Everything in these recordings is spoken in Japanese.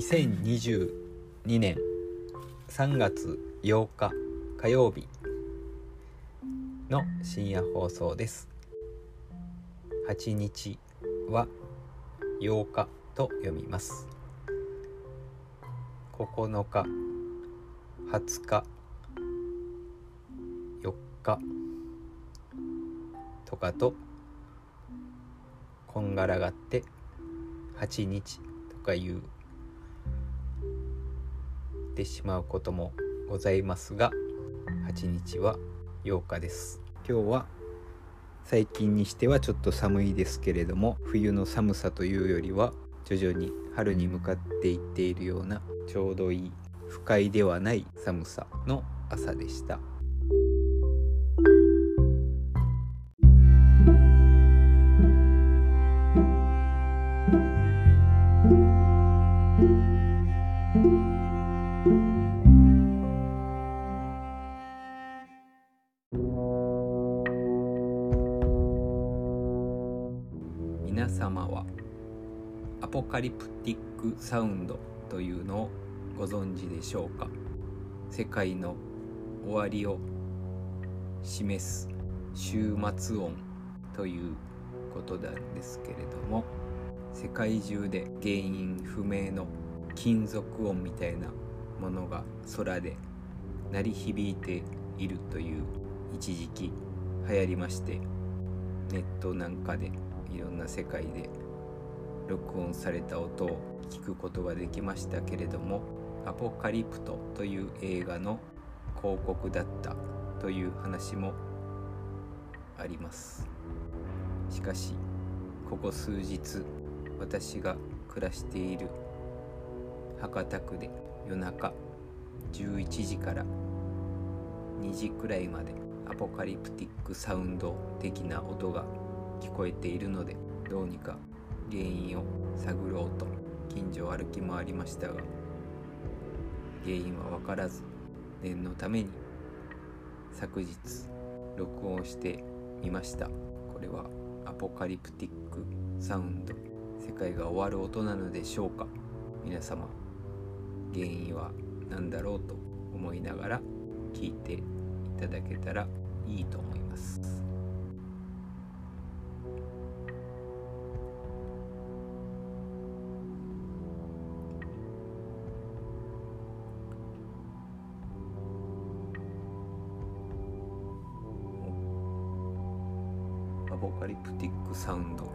2022年3月8日火曜日の深夜放送です。8日は8日と読みます。9日20日4日とかとこんがらがって8日とか言うてしまうこともございますが8日は8日です今日は最近にしてはちょっと寒いですけれども冬の寒さというよりは徐々に春に向かっていっているようなちょうどいい不快ではない寒さの朝でした。皆様はアポカリプティックサウンドというのをご存知でしょうか？世界の終わりを示す終末音ということなんですけれども世界中で原因不明の金属音みたいなものが空で鳴り響いているという一時期流行りましてネットなんかでいろんな世界で録音された音を聞くことができましたけれども「アポカリプト」という映画の広告だったという話もあります。しかしここ数日私が暮らしている博多区で夜中11時から2時くらいまでアポカリプティックサウンド的な音が聞こえているのでどうにか原因を探ろうと近所を歩き回りましたが原因は分からず念のために昨日録音してみました。これはアポカリプティックサウンド。世界が終わる音なのでしょうか。皆様原因は何だろうと思いながら聞いていただけたらいいと思います。ポカリプティックサウンド。こ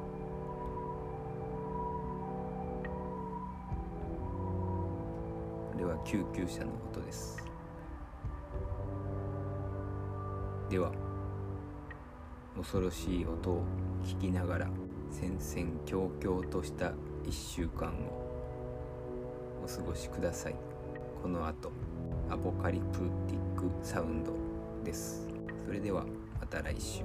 れは救急車の音です。では恐ろしい音を聞きながら戦々恐々とした1週間をお過ごしください。この後アポカリプティックサウンドです。それではまた来週。